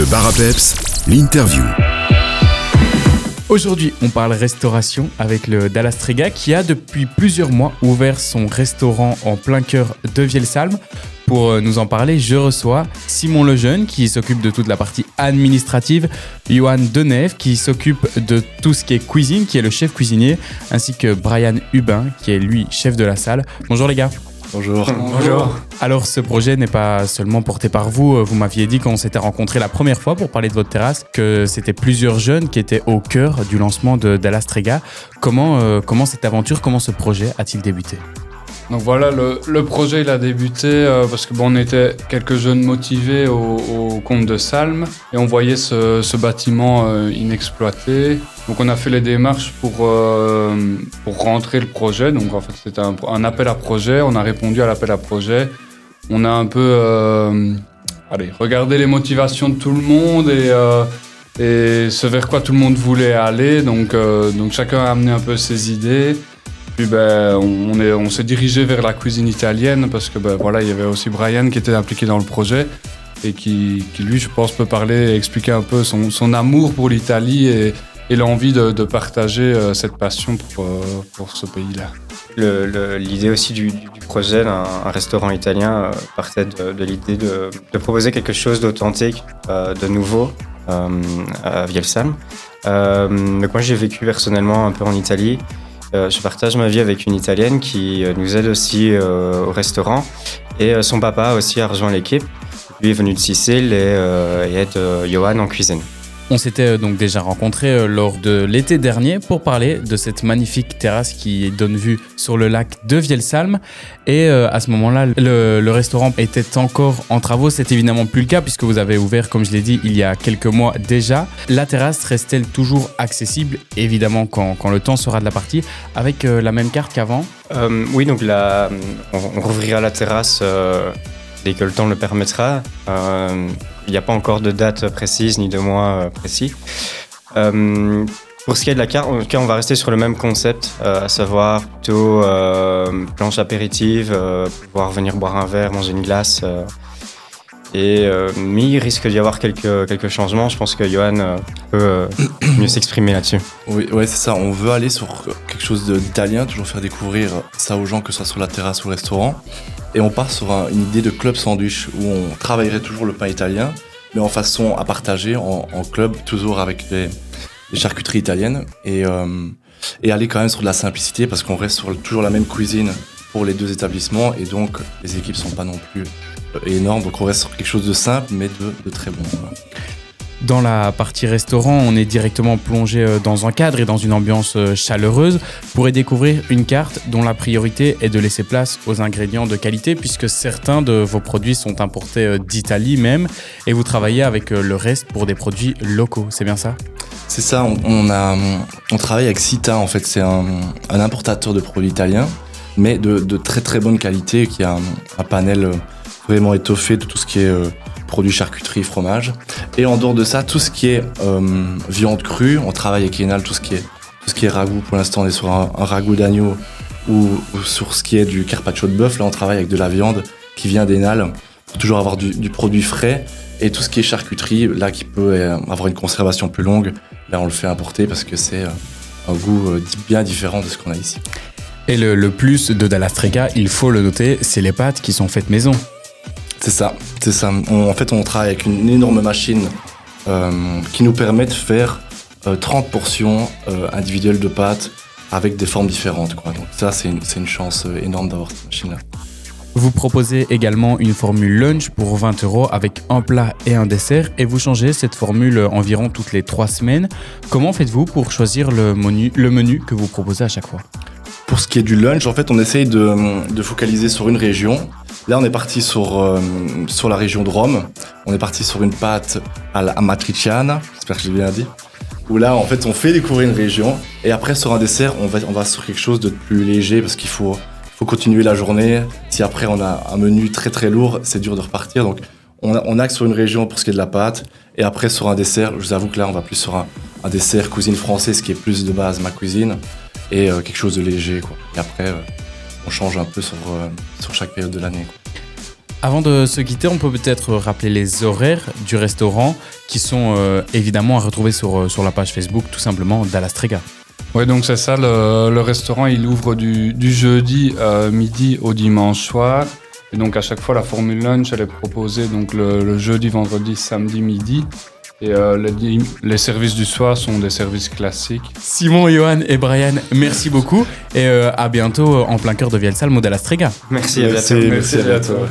Le bar à peps, l'interview. Aujourd'hui, on parle restauration avec le Dallas Trega qui a depuis plusieurs mois ouvert son restaurant en plein cœur de Vielsalm. Pour euh, nous en parler, je reçois Simon Lejeune qui s'occupe de toute la partie administrative, Johan Denève qui s'occupe de tout ce qui est cuisine, qui est le chef cuisinier, ainsi que Brian Hubin qui est lui chef de la salle. Bonjour les gars. Bonjour. Bonjour. Alors ce projet n'est pas seulement porté par vous. Vous m'aviez dit quand on s'était rencontrés la première fois pour parler de votre terrasse que c'était plusieurs jeunes qui étaient au cœur du lancement de Dallas Trega. Comment, euh, comment cette aventure, comment ce projet a-t-il débuté? Donc voilà, le, projet il a débuté euh, parce que bon, on était quelques jeunes motivés au, au compte de Salm et on voyait ce, bâtiment euh, inexploité. Donc on a fait les démarches pour, euh, rentrer le projet. Donc en fait c'était un, appel à projet. On a répondu à l'appel à projet. On a un peu allez, regardé les motivations de tout le monde et, et ce vers quoi tout le monde voulait aller. Donc, donc chacun a amené un peu ses idées. Ben, on, on est- on s'est dirigé vers la cuisine italienne parce que ben, voilà, il y avait aussi Brian qui était impliqué dans le projet et qui, lui, je pense, peut parler et expliquer un peu son, amour pour l'Italie et, l'envie de, partager euh, cette passion pour, euh, ce pays-là. L'idée aussi du, projet d'un un restaurant italien euh, partait de, l'idée de, proposer quelque chose d'authentique, de nouveau euh, à Vielsalm. Euh, donc moi j'ai vécu personnellement un peu en Italie. Euh, je partage ma vie avec une Italienne qui euh, nous aide aussi euh, au restaurant et son papa aussi a rejoint l'équipe. Lui est venu de Sicile et, aide Johan en cuisine. On s'était euh, donc déjà rencontrés euh, lors de l'été dernier pour parler de cette magnifique terrasse qui donne vue sur le lac de Vielsalm. Et euh, à ce moment-là, le, restaurant était encore en travaux. C'est évidemment plus le cas puisque vous avez ouvert, comme je l'ai dit, il y a quelques mois déjà. La terrasse reste-t-elle toujours accessible? Évidemment, quand, le temps sera de la partie, avec la même carte qu'avant. Oui, donc on, rouvrira la terrasse dès que le temps le permettra. Euh, Il n'y a pas encore de date précise ni de mois euh, précis. Euh, pour ce qui est de la carte, on va rester sur le même concept, à savoir plutôt planche apéritive, pouvoir venir boire un verre, manger une glace. et mais il risque d'y avoir quelques, quelques changements. Je pense que Johan peut mieux s'exprimer là-dessus. Oui, c'est ça. On veut aller sur quelque chose d'italien, toujours faire découvrir ça aux gens, que ce soit sur la terrasse ou au restaurant. Et on part sur un- une idée de club sandwich où on travaillerait toujours le pain italien, mais en façon à partager en, club, toujours avec des, charcuteries italiennes. Et, euh, et aller quand même sur de la simplicité parce qu'on reste sur toujours la même cuisine pour les deux établissements et donc les équipes sont pas non plus euh, énormes. Donc on reste sur quelque chose de simple mais de très bon. Dans la partie restaurant, on est directement plongé euh, dans un cadre et dans une ambiance euh, chaleureuse. Vous pourrez découvrir une carte dont la priorité est de laisser place aux ingrédients de qualité puisque certains de vos produits sont importés euh, d'Italie même et vous travaillez avec le reste pour des produits locaux. C'est bien ça? C'est ça, on, a, on travaille avec Cita en fait, c'est un, importateur de produits italiens, mais de, très très bonne qualité, qui a un, panel vraiment étoffé de tout ce qui est produits charcuterie, fromage. Et en dehors de ça, tout ce qui est euh, viande crue, on travaille avec Enal, tout ce qui est, tout ce qui est ragoût. Pour l'instant, on est sur un, ragoût d'agneau ou, sur ce qui est du carpaccio de bœuf. Là, on travaille avec de la viande qui vient d'Enal pour toujours avoir du, du produit frais. Et tout ce qui est charcuterie, là, qui peut euh, avoir une conservation plus longue, Là, on le fait importer parce que c'est euh, un goût bien différent de ce qu'on a ici. Et le, plus de Dallas Trega, il faut le noter, c'est les pâtes qui sont faites maison. C'est ça, c'est ça. On- en fait, on travaille avec une énorme machine euh, qui nous permet de faire euh, 30 portions euh, individuelles de pâtes avec des formes différentes. Quoi. Donc ça, c'est une, chance euh, énorme d'avoir cette machine-là. Vous proposez également une formule lunch pour 20 euros avec un plat et un dessert et vous changez cette formule environ toutes les trois semaines. Comment faites-vous pour choisir le menu, le menu que vous proposez à chaque fois? Pour ce qui est du lunch, en fait, on essaye de, de focaliser sur une région. Là, on est parti sur, euh, sur la région de Rome. On est parti sur une pâte à la matriciana, j'espère que j'ai bien dit. Où là, en fait, on fait découvrir une région. Et après, sur un dessert, on va, sur quelque chose de plus léger parce qu'il faut, continuer la journée. Si après, on a un menu très très lourd, c'est dur de repartir. Donc, on, axe sur une région pour ce qui est de la pâte. Et après, sur un dessert, je vous avoue que là, on va plus sur un, un dessert cuisine française qui est plus de base ma cuisine et euh, quelque chose de léger. Quoi. Et après, euh, on change un peu sur, euh, sur chaque période de l'année. Avant de se quitter, on peut peut-être rappeler les horaires du restaurant qui sont euh, évidemment à retrouver sur, euh, sur la page Facebook tout simplement d'Alastrega. Oui, donc c'est ça, le, le restaurant il ouvre du, du jeudi euh, midi au dimanche soir. Et donc à chaque fois la formule lunch elle est proposée donc le, le jeudi, vendredi, samedi midi. Et euh, les, services du soir sont des services classiques. Simon, Johan et Brian, merci beaucoup et euh, à bientôt en plein cœur de Vielsalm ou d'Alastrega. Merci, à Merci, bientôt. merci, à bientôt.